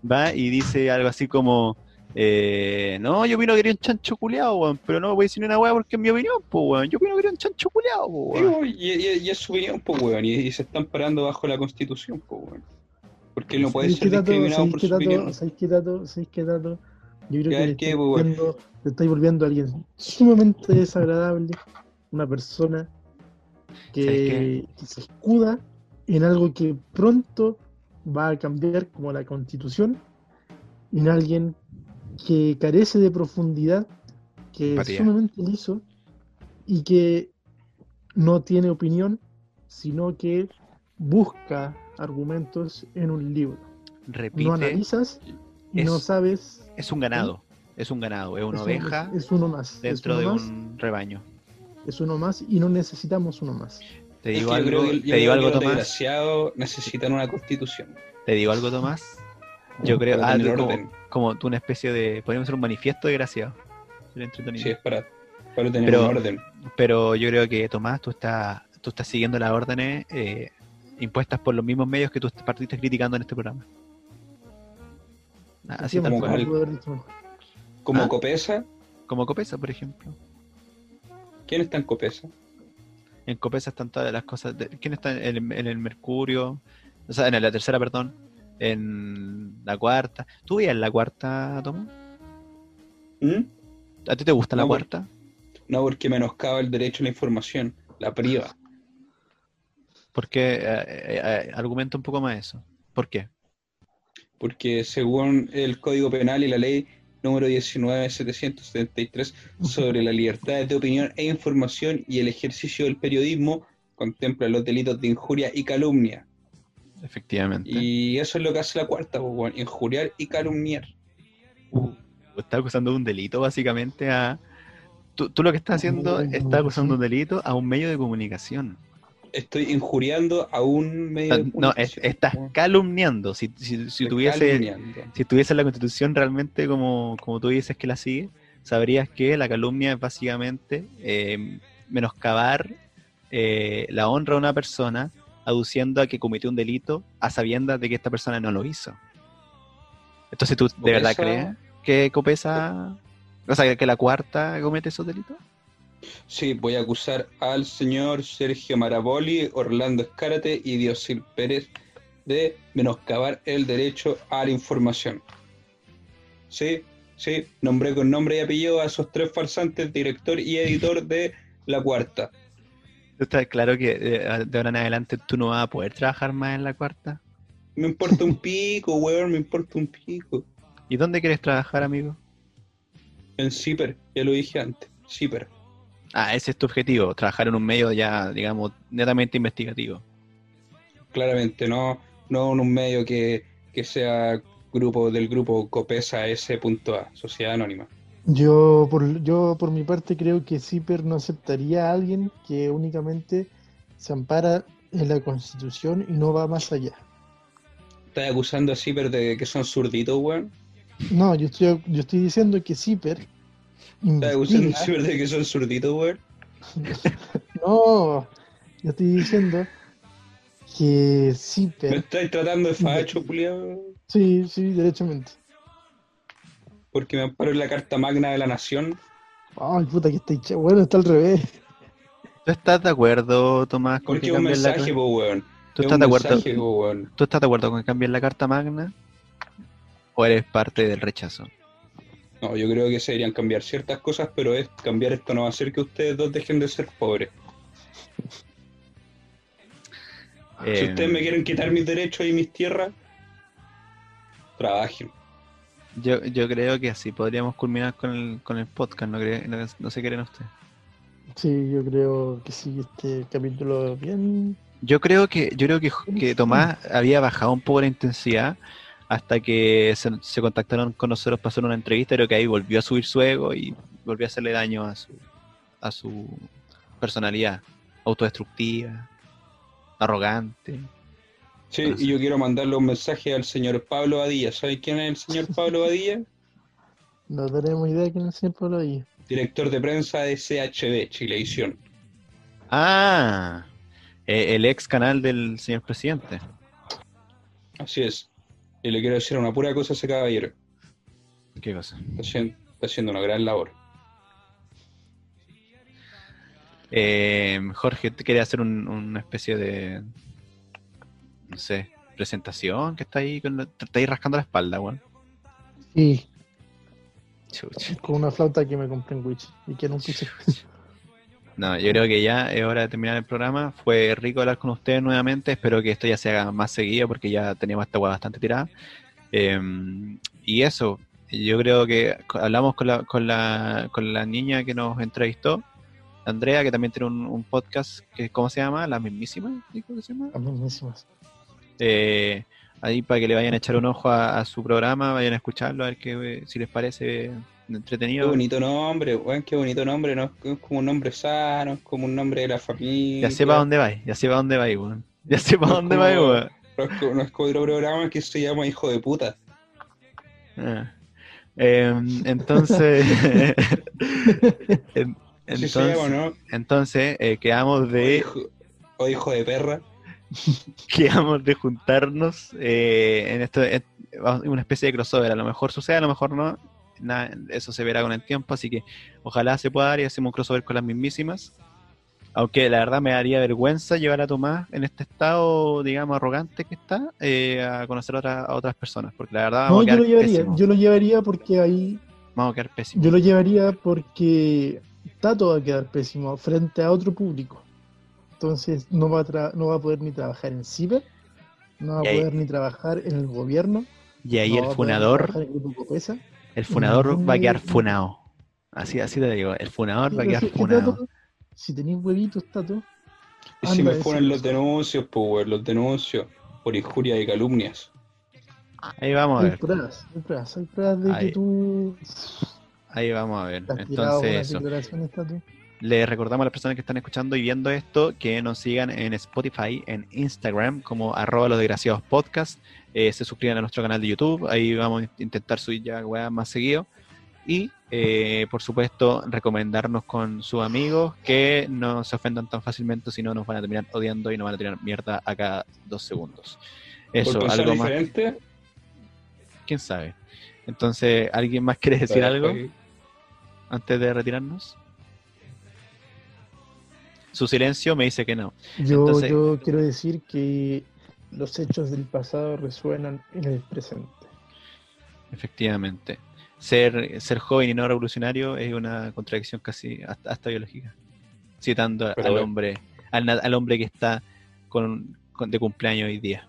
va y dice algo así como, eh, no, yo opino que era un chancho culeado, weón, pero no voy a decir ni una weá porque es mi opinión, pues, weón, yo opino que era un chancho culeado, weón. Y, y- y es su opinión, pues, weón, y, y se están parando bajo la Constitución, pues, weón. Porque no puede ¿Sabéis ser discriminado ¿Sabéis por su opinión. ¿Sabéis qué, Tato? ¿Sabéis qué, Tato? Yo creo que ¿qué, estáis, weón? volviendo, le estáis volviendo a alguien sumamente desagradable, una persona ¿Sabes que, que se escuda en algo que pronto va a cambiar como la constitución, en alguien que carece de profundidad, que Empatía. es sumamente liso y que no tiene opinión, sino que busca argumentos en un libro. No Repite, analizas y no es- sabes. es un ganado, es un ganado, es una es un- oveja Es, uno más. dentro es de uno más, un rebaño. Es uno más y no necesitamos uno más. Te Es digo que yo algo, creo que- yo te creo digo que algo, los Tomás. desgraciados necesitan una constitución. Te digo algo, Tomás. Yo creo, ah, tú como, como tú una especie de, podríamos hacer un manifiesto desgraciado. Sí, es para, para tener Pero- un orden. Pero yo creo que Tomás, tú estás, tú estás siguiendo las órdenes eh, impuestas por los mismos medios que tú partiste criticando en este programa. Ah, Así Sí, tal como me cual. Como ¿Ah? Copesa, Como Copesa, por ejemplo. ¿quién está en Copesa? En Copesa están todas las cosas. De, ¿Quién está en, el- en el Mercurio? O sea, en la tercera, perdón. En la cuarta. ¿Tú veías la cuarta, Tomás? ¿Mm? ¿A ti te gusta la por- cuarta? No, porque menoscaba el derecho a la información, la priva. Porque eh, eh, argumenta un poco más eso. ¿Por qué? Porque según el Código Penal y la ley número 19773 sobre la libertad de opinión e información y el ejercicio del periodismo, contempla los delitos de injuria y calumnia. Efectivamente. Y eso es lo que hace la cuarta, pues, injuriar y calumniar. Está acusando de un delito, básicamente, a. Tú, tú lo que estás haciendo, de está acusando un delito a un medio de comunicación. Estoy injuriando a un medio No, es- estás weón. calumniando. Si, si, si tuviese, calumniando. si tuviese la constitución realmente como, como tú dices que la sigue, sabrías que la calumnia es básicamente eh, menoscabar eh, la honra de una persona aduciendo a que cometió un delito a sabiendas de que esta persona no lo hizo. Entonces, ¿tú de verdad crees que Copesa, o sea, que la cuarta comete esos delitos? Sí, voy a acusar al señor Sergio Maraboli, Orlando Escárate y Diosil Pérez de menoscabar el derecho a la información. Sí, sí, nombré con nombre y apellido a esos tres farsantes, director y editor de La Cuarta. Está claro que eh, de ahora en adelante tú no vas a poder trabajar más en la cuarta. Me importa un pico, weón, me importa un pico. ¿Y dónde quieres trabajar, amigo? En CIPER, ya lo dije antes, CIPER. Ah, ese es tu objetivo, trabajar en un medio ya, digamos, netamente investigativo. Claramente, no, no en un medio que, que sea grupo del grupo Copesa S.A, Sociedad Anónima. Yo por, yo por mi parte creo que CIPER no aceptaría a alguien que únicamente se ampara en la Constitución y no va más allá. ¿Estás acusando a CIPER de que son zurditos, weón? No, yo estoy, yo estoy diciendo que CIPER ¿Estás acusando a investiga- CIPER de que son zurditos, weón? No, yo estoy diciendo que ¿Me CIPER, estáis tratando de facho, culiao? sí, sí, derechamente. Porque me amparo en la Carta Magna de la Nación. Ay, puta que está hecha. Bueno, está al revés. ¿Tú estás de acuerdo, Tomás, con Porque que es un la mensaje, carta? po, weón. ¿Tú Es estás de acuerdo? mensaje, po, weón. ¿Tú estás de acuerdo con que cambien la carta magna? ¿O eres parte del rechazo? No, yo creo que se deberían cambiar ciertas cosas, pero es cambiar esto no va a hacer que ustedes dos dejen de ser pobres. Si Eh, ustedes me quieren quitar mis derechos y mis tierras, trabajen. yo, yo creo que así podríamos culminar con el, con el podcast, ¿no, cree- no, qué creen ustedes? Sí, yo creo que sí, este capítulo bien. Yo creo que, yo creo que, que Tomás había bajado un poco la intensidad hasta que se, se contactaron con nosotros para hacer una entrevista, creo que ahí volvió a subir su ego y volvió a hacerle daño a su, a su personalidad autodestructiva, arrogante. Sí, y yo quiero mandarle un mensaje al señor Pablo Badilla. ¿Saben quién es el señor Pablo Badilla? No tenemos idea quién es el señor Pablo ahí. Director de prensa de CHB, Chilevisión. Ah, eh, el ex canal del señor presidente. Así es. Y le quiero decir una pura cosa a ese caballero. ¿Qué cosa? Está haciendo, está haciendo una gran labor. Eh, Jorge, ¿te quería hacer un- una especie de, no sé, presentación que está ahí, con la- te está ahí rascando la espalda, weón? Sí, Chucha. con una flauta que me compré en Witch y que nunca usé. No, yo creo que ya es hora de terminar el programa. Fue rico hablar con ustedes nuevamente. Espero que esto ya se haga más seguido porque ya teníamos esta bastante tirada. Eh, y eso, yo creo que hablamos con la, con la, con la niña que nos entrevistó, Andrea, que también tiene un, un podcast que, ¿cómo se llama? La mismísima, ¿cómo se llama? Las mismísimas. Eh, ahí para que le vayan a echar un ojo a, a su programa, vayan a escucharlo, a ver qué, si les parece Qué entretenido. bonito nombre, weón, qué bonito nombre. No es como un nombre sano, es como un nombre de la familia. Ya sé para dónde vais, ya sé para dónde vais, weón. Ya sé para No dónde vais, weón. No es, como, otro programa que se llama Hijo de puta. Ah. Em, entonces, en- ¿Así se llama, entonces, no? entonces eh, quedamos O de hijo, o hijo de perra. quedamos de juntarnos eh, en esto, en una especie de crossover. A lo mejor sucede, a lo mejor no. Nada, eso se verá con el tiempo, así que ojalá se pueda dar y hacemos un crossover con las mismísimas. Aunque la verdad me daría vergüenza llevar a Tomás en este estado, digamos, arrogante que está, eh, a conocer a, otra- a otras personas. Porque la verdad No, vamos a yo lo llevaría, pésimos. yo lo llevaría porque ahí, Vamos a quedar pésimos. yo lo llevaría porque Tato va a quedar pésimo frente a otro público. Entonces no va a, tra- no va a poder ni trabajar en CIBER, no va a Y ahí- poder ni trabajar en el gobierno. Y ahí no el poder funador, el funador va a quedar funado. Así, así te digo, el funador va a quedar si- funado. Tato, si tenéis huevitos, Tato, Y si me ponen los denuncios, pues, los denuncios por injuria y calumnias. Ahí vamos a hay ver, pruebas, hay pruebas, hay pruebas de Ahí. que tú ahí vamos a ver. Entonces eso. Les recordamos a las personas que están escuchando y viendo esto que nos sigan en Spotify, en Instagram, como arroba los desgraciados podcast. Eh, se suscriban a nuestro canal de YouTube, ahí vamos a intentar subir ya weas más seguido. Y eh, por supuesto, recomendarnos con sus amigos que no se ofendan tan fácilmente, si no nos van a terminar odiando y nos van a tirar mierda a cada dos segundos. Eso, por algo más, diferente. quién sabe. Entonces, ¿alguien más quiere decir algo antes de retirarnos? Su silencio me dice que no. Yo, Entonces- yo quiero decir que los hechos del pasado resuenan en el presente. Efectivamente. Ser, ser joven y no revolucionario es una contradicción casi hasta, hasta biológica. Citando Pero al bueno. hombre, al, na- al hombre que está con, con- de cumpleaños hoy día.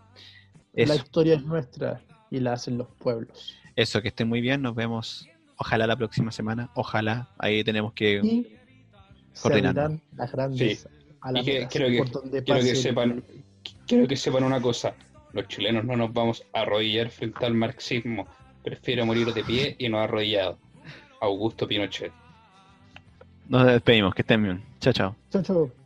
La historia es nuestra y la hacen los pueblos. eso, que estén muy bien. Nos vemos, ojalá la próxima semana. Ojalá. Ahí tenemos que. Y se Coordinando. abrirán las grandes Sí. alamedas quiero que- por donde quiero que sepan- Quiero que sepan una cosa. Los chilenos no nos vamos a arrodillar frente al marxismo. Prefiero morir de pie y no arrodillado. Augusto Pinochet. Nos despedimos. Que estén bien. Chao, chao. Chao, chao.